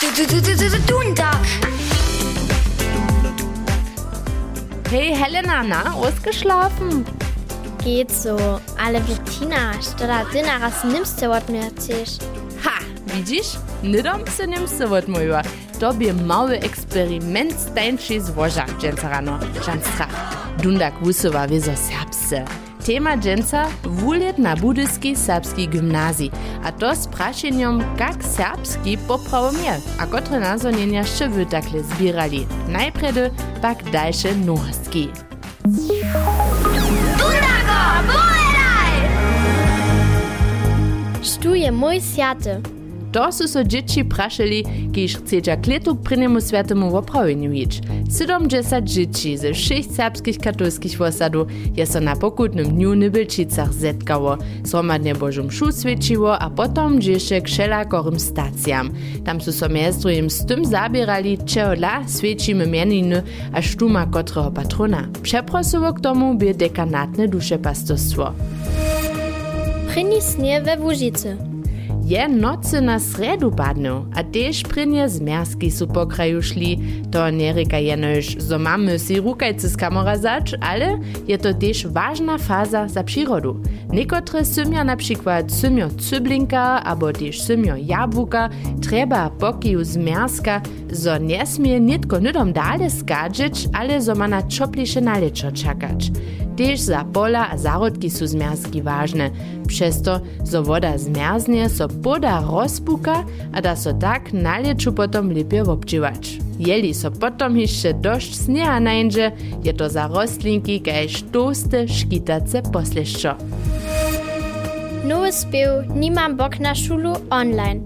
Du, du, du, du, du, du, Dundalk. Hey Helena, na, ausgeschlafen? Geht so. Ale Bettina, štoda ty naraz nimste od mnie chceš. Ha, widzisz? Nie dam se nimse od mojego. To by mały eksperyment stańczy złoża, dżęca rano, dżęstra. Dundak wusowa wiezo serbsce. Tema dženca vuljet na budyski serbski gimnaziji, a to s prašenjem kak serbski popravo je, a kotre nazonjenja še vytakle zbirali. Najprede pak dalše nohostki. Dunago, moj sjate. To su so dzieci praszeli, kiż chcecie kletu prynemu świętemu woprawieniu iść. 70 dzieci ze sześć serbskich katolskich osadu je so na pokutnym dniu Nybelčicach zetkało, zromadnie Bożą mšu świeciło, a potom dziesze k wszelakorym stacjam. Tam su so drugim z tym zabierali, czego dla świecimy mieniny, a sztuma kotrego patrona. Przeprosowo k tomu by dekanatne duszepastorstwo. Pryni snie we Łużycy je noce na sredu badnu, a tež prinje z merski su po kraju šli, to ne reka jenož, zo mamy si rukajce z kamora zač, ale je to tež važna faza za přirodu. Nekotre symja napríklad symjo cyblinka, abo tež symjo jabuka, treba pokiju z merska, zo nesmie nitko nudom dale skadžič, ale zo ma na čopliše nalečo čakač. Tež za pola a zárodky sú z merski vážne, Przez to, zo woda zmierznie, so poda rozpuka, a da so tak naleczu potom lepiej obdziwać. Jeli so potom jeszcze dość snieha najdzie, je to za rostlinki kaž toste škitace posleščo. Nowy spiew nimam bok na szulu online.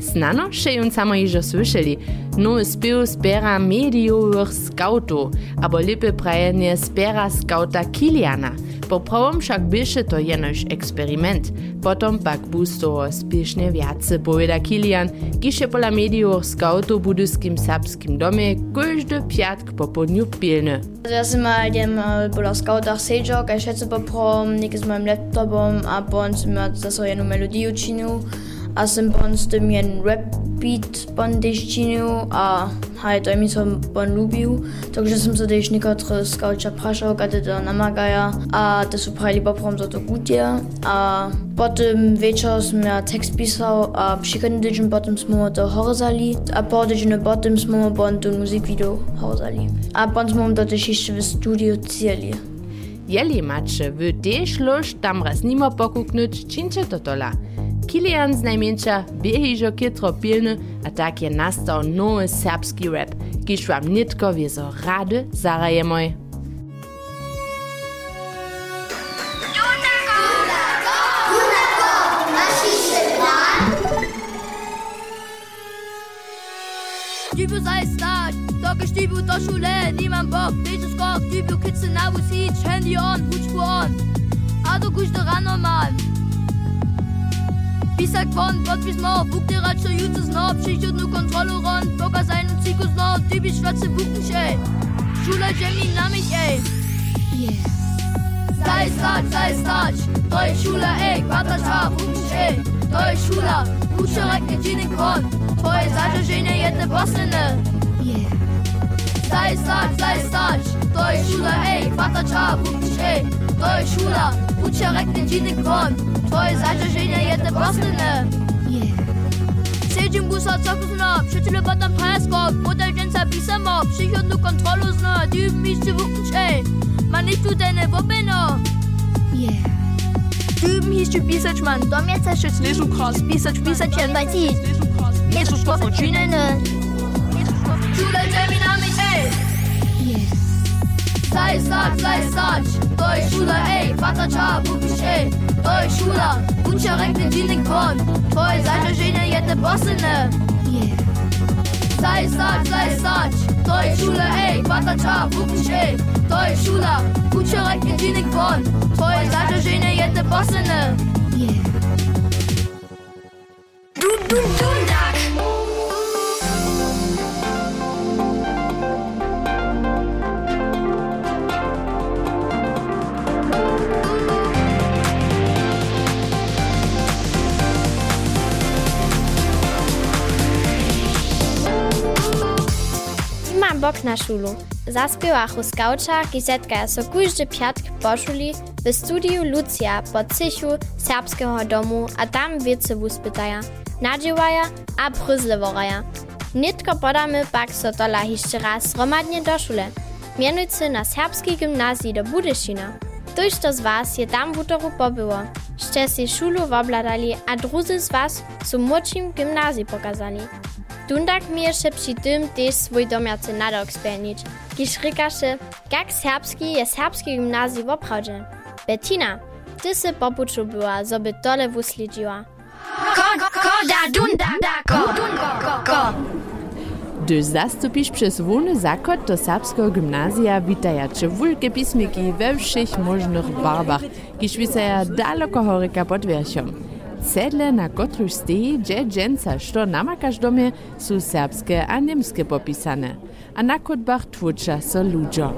Znano, še jun samo ižo słyszeli. Nowy spiew zbiera mediowych skautów, abo lepiej prajenje zbiera skauta Kiliana. Poprawom však běše to jenož experiment. Potom pak busto spěšně viace poveda Kilian, kiše pola mediu skautu budyskim sapskim domie každý piatk popodňu pilne. Ja som mal idem bola e, skautach sejdžok a všetci poprom, niekedy s mojim laptopom a potom som mal zase jednu melodiu činu a jsem bon s rap beat bon deštinil a hej, to mi som bon lubil, takže jsem se tež některé skauča prašal, kde to namagaja a to jsou právě líba prom za to gutě a Bottom večer jsem ja text písal a přichodný týden potom jsme to horzali a po týdnu potom jsme bon to musikvideo horzali a potom jsme to tež ještě studiu cíli. Jeli mače, vy tež lož tam raz nimo pokuknut, činče to tola. Kilian z najmniejsza biehiżo kietro pilny, a tak je nastał nowy serbski rap, kiż wam nitko wiezo rady zarajemoj. Sei start, Dogge Stibu do Schule, niemand Bock, Betes Kopf, Typu Kitzel na wo sieht, Handy on, Hutspur on. Ado kusch daran normal. Pisak von, Bot bis Mo, Buk dir Ratsch, Jutsus no, Psycho nu Kontrolle ron, Bocker sein und Zikus no, Typisch schwarze Buchenschä. Schule Jamie na mich ey. Sei start, sei start, Deutsch Schule ey, Quadrat Schaf, Buchenschä. Deutsch Schule, Buche Recken, Ginen Kron, Tvoje Sache, Gene, Jette Bossene. Sei start, sei start, Deutsch Schule ey, Quadrat Schaf, Buchenschä. Deutsch To twoje szula Uciorek nędziny koń Twoje zagrożenie jedne własne Siedzim busa cofnął na Przyjaciele badam teleskop Model dżęca pisamo Przychodnu kontrolu zna Dziw mistrz wyucz ej Ma nicht tutaj nie wopeno Yeah. Üben hieß pisać man? Dom jetzt hast du jetzt Lesu krass Pisać, pisać, ja mein Sieg Jezus, was von Schienene Schule, Terminami, ey Yes Sei, sag, sei, sag Schule, ey, Vater Cha, Bukisch, ey. Deutsch Schule, Bucha rekne Gini Korn, Toy, seine Gene, jette Bossene. Sei start, sei start, Deutsch Schule, ey, Vater Cha, Bukisch, ey. Deutsch Schule, Bucha rekne Gini Korn, Toy, seine Gene, jette Bossene. Du, du, Dundak. Bok na szulu. Zaspiewachu skauča, gizetka so kujdy piatk poszuli w studiu Lucia po cysiu serbskiego domu, a tam wiece wuspytaja, nadziewaja a pryzleworaja. Nitko podamy pak so tola jeszcze raz zromadnie do szule. Mianujcy na serbskiej gimnazji do Budyszina. Ktoś to z was je tam w utoru pobyło. Si szulu wobladali, a drudzy z was są młodszym gimnazji pokazali. Tun dag mir še pri tem tež svoj domjace nadok spelnič, ki šrikaše, kak serbski je serbski gimnazij v opravdžen. Bettina, ty se popučubiła, żeby tole wuslidziła. Ko, ko, da, dunda, da, ko, dun, ko, ko, ko. Gdyż zastupisz przez wolny zakład do serbskiego gimnazja, witajacie wulkie pismiki we wszystkich możnych barwach, kiszwicaja daleko horyka pod wierzchom. Cedle, na kotruž steji, gdzie dżęca, što namakaš domie, są serbskie a niemskie popisane. A na kodbach tłucza so ludzo.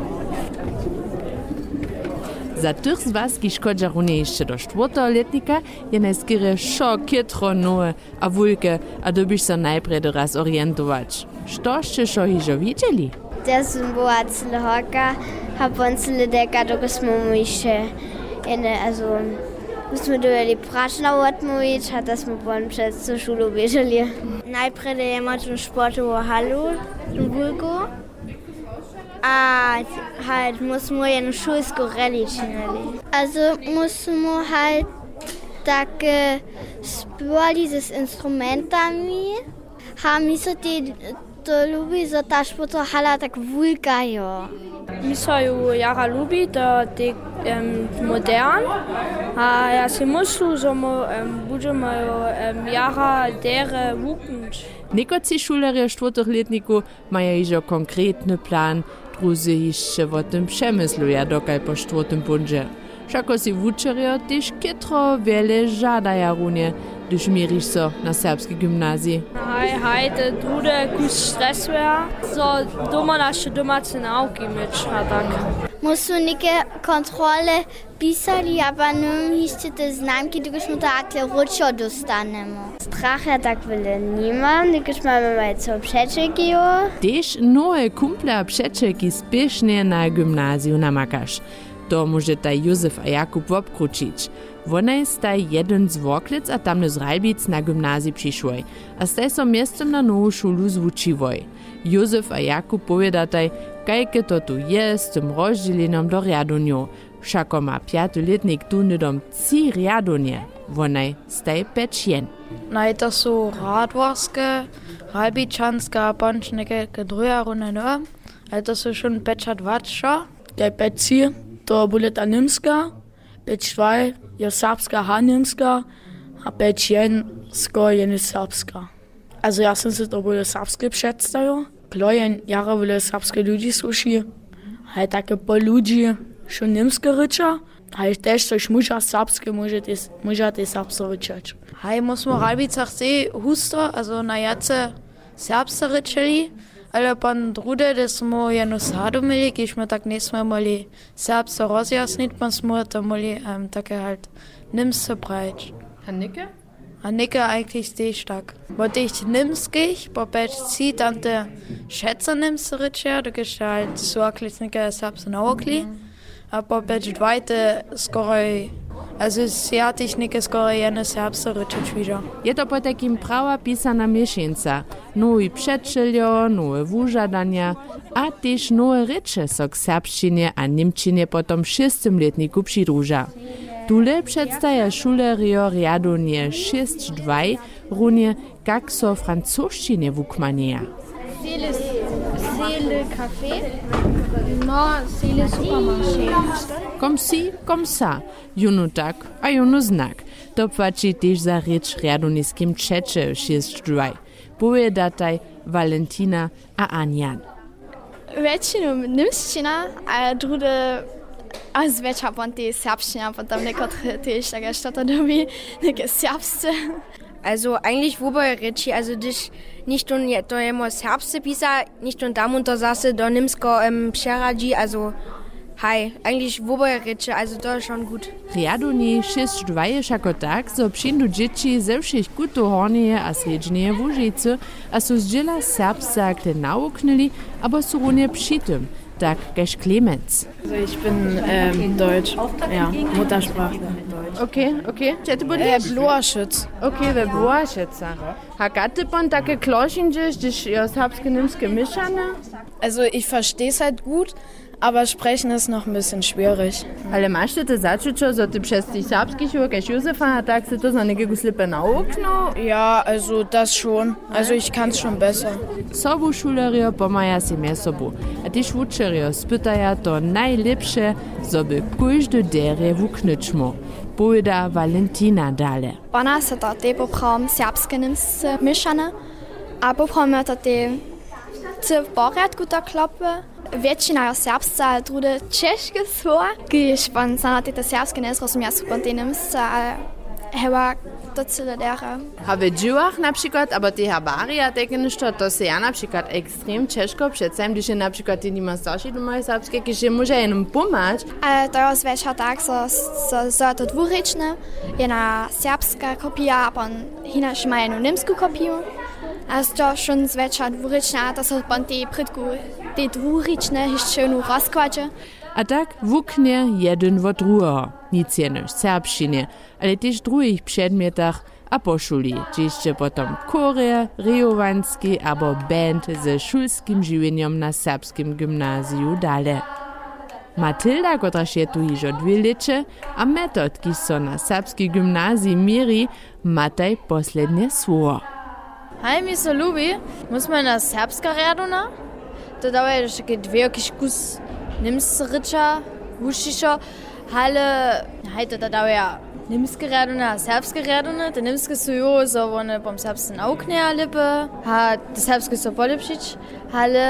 Za tych z was, kodża runie jeszcze do czwartoletnika, je najskiery šo kietro nowe, a wulke, a dobiš so najprej doraz orientować. Štoście šo hižo widzieli? Das była cyle hoka, a on cyle deka, doko smo mu jeszcze, also, myśmy dojeli praczna odmówić, a to smo pon przez co szulu bieżeli. Najpierw dajemy tą sportową halu, w Bulgu, a halt musimy jedną szulską relię czynili. Also musimy halt takie spěvali s instrumentami. A mi se ti to ljubi, zato to hala tako vulkajo. Mi so ju jara ljubi, da je um, modern, a ja si mislim, da um, budemo um, jara dere vukunč. Nekoci šulerje štvotohletniku imajo že konkretni plan, druzi jih še v tem še mislijo, dokaj po štvotem bunžer. Všako si wučerjo tež kitro wiele żadaja runie, gdyż miriš so na serbski gimnazji. Hej, hej, te drude kus stresuje, so doma naše domace nauki mieć, a tak. Musu neke kontrole pisali, aber nun hiście te znamki, dokiż mu to akle ruczo dostanemo. Stracha tak wyle nima, dokiż mamy mal co przeczekio. Tež nowe kumple a przeczeki To może taj Józef a Jakub obkručić. Wonaj staj jeden z Woklic a tamny z Ralbic na gimnazji přišłoj, a staj so miestem na nowu szulu zvučiwoj. Józef a Jakub povedataj, kajke to tu je z tym rozdzielenom do riadunju. Všako ma pjatoletnik tu nedom ci riadunje. Wonaj staj peč jen. Nej, to ralbičanske a pončnike, ke druga runa no. Ale to sú šun peča dvačo. Der Betzi, to bude ta nimska, Beć 2 je serbska a nimska, a Beć 1 sko je nie serbska. Also ja sam se to bude serbske przedstawił. Klojen jara bude serbske ludzi sluši, a takie po ludzi, što nimske rycza, a też coś muža serbske, może te, muža te serbske ryczać. Hej, musimy w Ralbicach se husto, also na jace serbse ryczeli, ale pan drude, da smo jedno sadu mieli, ki smo tak nismo imeli serbse rozjasnit, pa smo to imeli um, takie halt nimse brać. A Nicke? A nicke eigentlich też tak. Bo tych nimskich, bo peć si tam te šeca nimse ryczia, da kiš halt so aklicnike serbse naokli, a po peć dvajte skoraj Also Sjatyśnik jest kolejny serbscy ryczyćwidza. Jest to potem prawa pisana mieszańca. Nowe przeczylo, nowe wużadania, a też nowe rycze so k a niemczynie potom szestymletniku przydruża. Tule przedstawia szulerio riadonie 6-2 runie, jak so wukmania. Vieles Seele Kaffee? No, Seele Supermarché. Kom si, kom sa. Junu tak, a junu znak. To płaci też za rycz riaduniskim czecze 6-2. Powiedataj Valentina a Anjan. Väčšinu nimščina, a druge a zväčša pon tie serbština, potom nekotre tiež také što doby, neke serbsce. Also eigentlich wobei Ricci, also dich nicht und je- to jemo serbsce pisa, nicht und tam unter zase do nimsko um, pšeradži, also Hi, eigentlich woboje reče, also je schon gut. Riaduni šest dvaješ ako tak, so přindu dzieci ze všech kuto hornieje a sredźnieje Łužice, a so zdjela serbsa kle nauknili, aber so runie přitom, kež Clemens. Also ich bin ähm, Deutsch, ja, Muttersprache. Okay, okay. Äh, Bloaschütz. Okay, Boašica. Hakate pon take klošinče, když jo serbske-nimske mišane? Also ich verstehe es halt gut, aber sprechen ist noch ein bisschen schwierig. Ale masz ty te začučo, zo ty przez tych serbskich jo, kež Josefa, a tak se to za nekego slipe naukno? Ja, also das schon. Also ich kann es schon besser. Sobu šulerio pomaja si mje sobu. A ty švučerio spytaja to najlepsze, zo by kujždy dere vuknyčmo. Pojda Valentina dale. Ona se to te poprom serbske nimse mišane, a poprom to c v porядku to klope. Většina je serbska, drude češke slova, když pan se na tyto serbske nezrozumí, jsou pan ty nimse, ale heva to celé dere. A w dziłach na przykład, aber die herbaria tekenisz to, se ja na przykład ekstrem ciężko przedstawiam, gdyż na przykład ty nie masz doszli do mojej serbskiej, kiedy się może jednym pomać. Ale to je zväčša tak, so, so, so je to dvúričné. Jedna serbská kopia a pon hinaš má jednu nemskú kopiu. A to šun zväčša dvúričné a to sú pon tie de Druritschne hicht schön u rasquatsche. A Dag wukner jeden wat Ruer, Nizennech Serbschine, alle Dich druig Pschedmirdach, Aposchuli, Dsche potom Korea, Riowanski aber Band se Schulskim Juenium na Serbskim Gymnasiu dale. Matilda godrachiert du hijot Vilitsche a Metod gi sonna Serbski Gymnasi Miri Mataj poslednje svor. Hi Miss Lubi, muss man das Serbska Reduna? Dwie jakieś kus nimsce rycza, wušiszo, ale hej, to daje ja nimske raduna, a serbske raduna. Te nimske su jo, so one pom serbskim aukne lipe, a te serbske so polepšič, ale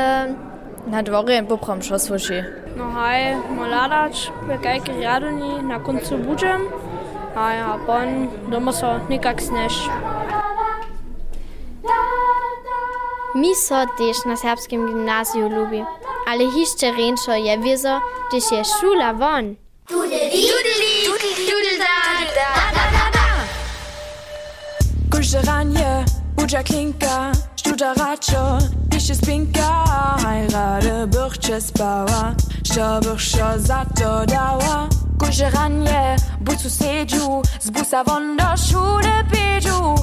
na dvorje poprom šo sluši. No haj, mladač, bekajke raduni na koncu budžem, a ja, pon doma so nikak sneš. Mi so też na serbskim gimnazju lubi, ale hiszcze ręczo je wieso, gdyż je szula won. Kuschelanje, Uja Klinka, Studaracho, ich ist Pinka, heirate Birches Bauer, Stabürscher Sato Dauer. Kuschelanje, Buzu Seju, Zbusa von der Schule Peju,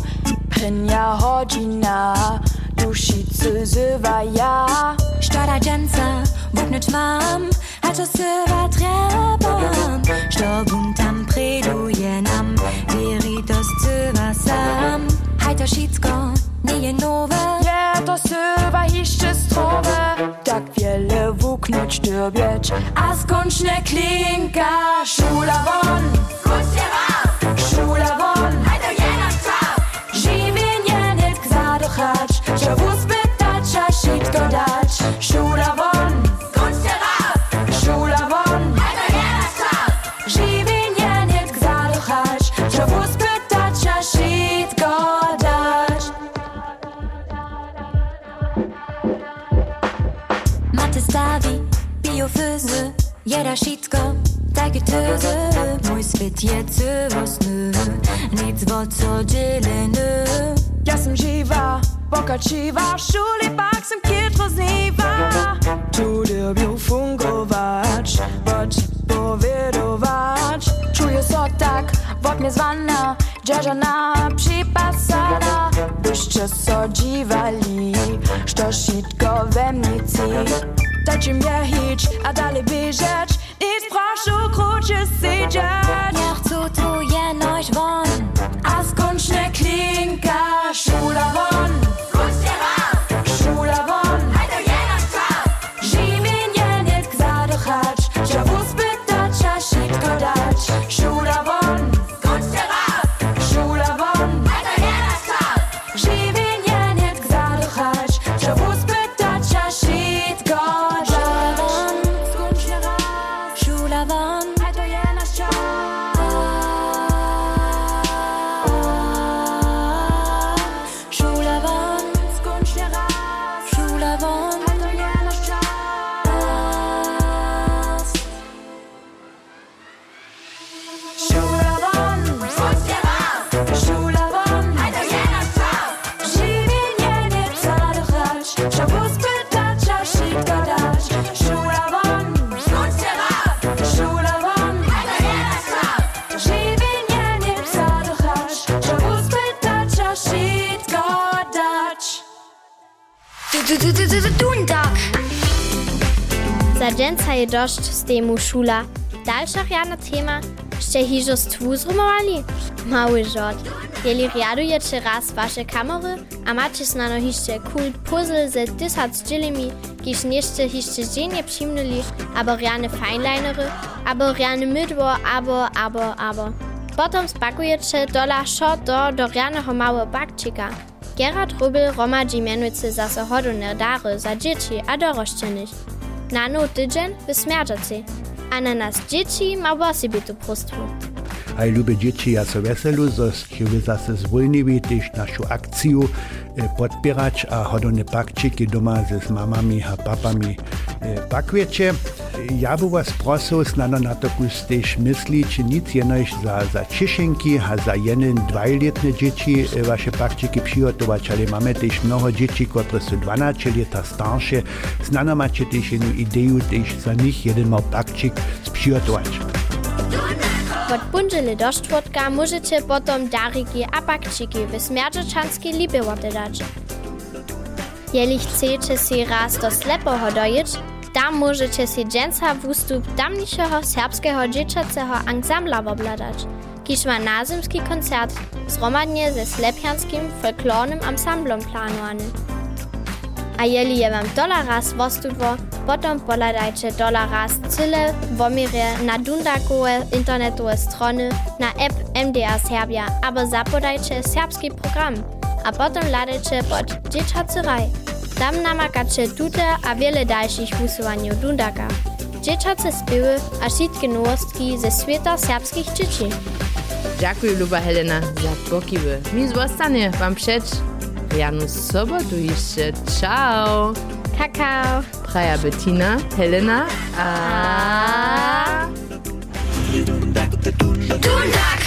Prinja Hodina, Dushice Sövaja, Stada Jensa, Wugnet Mam, Alto Söva Trebam, Stobuntam Predujenam, Veritos Söva Sam, Heiter Schitzko, Nie Nove, Ja, to Söva Hische Strove, Tak wiele Wuknut Stürbiec, Askunschne Klinka, Schulavon, Schulavon, Activasını Nit vatsacilini Ja sem živa, pokačiva Šuli pak sem kje trozniva Tudi ljubil fungovač Pač povedovač Čuje so tak, vod mi zvana Džežana připasana Byście so dziwali Što šitko we mnici Tačim je hić, a dalej bieżeć Ich brauch so große Segen. Ja, Za dżęca je dość z temu szula. Dalsze riadne tema, jeszcze hiżo stwu zrumowali? Mały żart. Jeli riadujecie raz wasze kamery, a macie znano jeszcze kult puzzle ze tysac dzielimi, kiż jeszcze jeszcze dziennie przymnuli, albo riane feinlinery, albo riane mydło, albo, albo, albo. Potem spakujecie dola szo do do rianego małego bakcika. Gerard Rubel romadzi mianujcy zase hodone dary za dzieci a. Na no tydzień wysmierzacie, a na nas dzieci ma wosibie tu prostwu. A lubię dzieci, ja so weselu, że wy zase zwolniwi też naszą akcję e, podpierać, a hodone pakczyki doma ze z mamami a papami e, pakwiecie. Ja by was prosil, snano na to kus też myśli, czy nic jenoś za, za cieszynki, a za jeden, dwajletne dzieci e, wasze pakczyki przygotować, ale mamy też mnoho dzieci, które są 12 lata starsze. Snano macie też jedną ideę, też za nich jeden mal pakczyk przygotować. Od bunžele do štvrtka môžete potom dariki a bakčiky v smerdžečanskej libe oddać. Jeli chcete si raz do slepoho dojiť, tam môžete si dženca vústup tamnišeho serbského dziecięcego ansambla obladać, kiż ma nazymski koncert zhromadnie ze slepianskim folklornym ansamblom planowany. A jeli je wam dola raz vostudło, potom poladajcie dola raz womirje na Dundakowe internetowe strony, na app MDR Serbia, aber zapodajcie serbski program, a potom ladajcie pod Dzieciacy Raj. Tam namakacze tute a wiele dalszych wysłań od Dundaka. Dzieciace spiewy, a wszystkie nowostki ze świata serbskich dzieci. Dziękuję, Luba Helena, za pokiwy. Mi zostanie Wam przecz. Janu sobotu jeszcze. Ciao! Kakao! Praja Bettina, Helena, a... Dundak!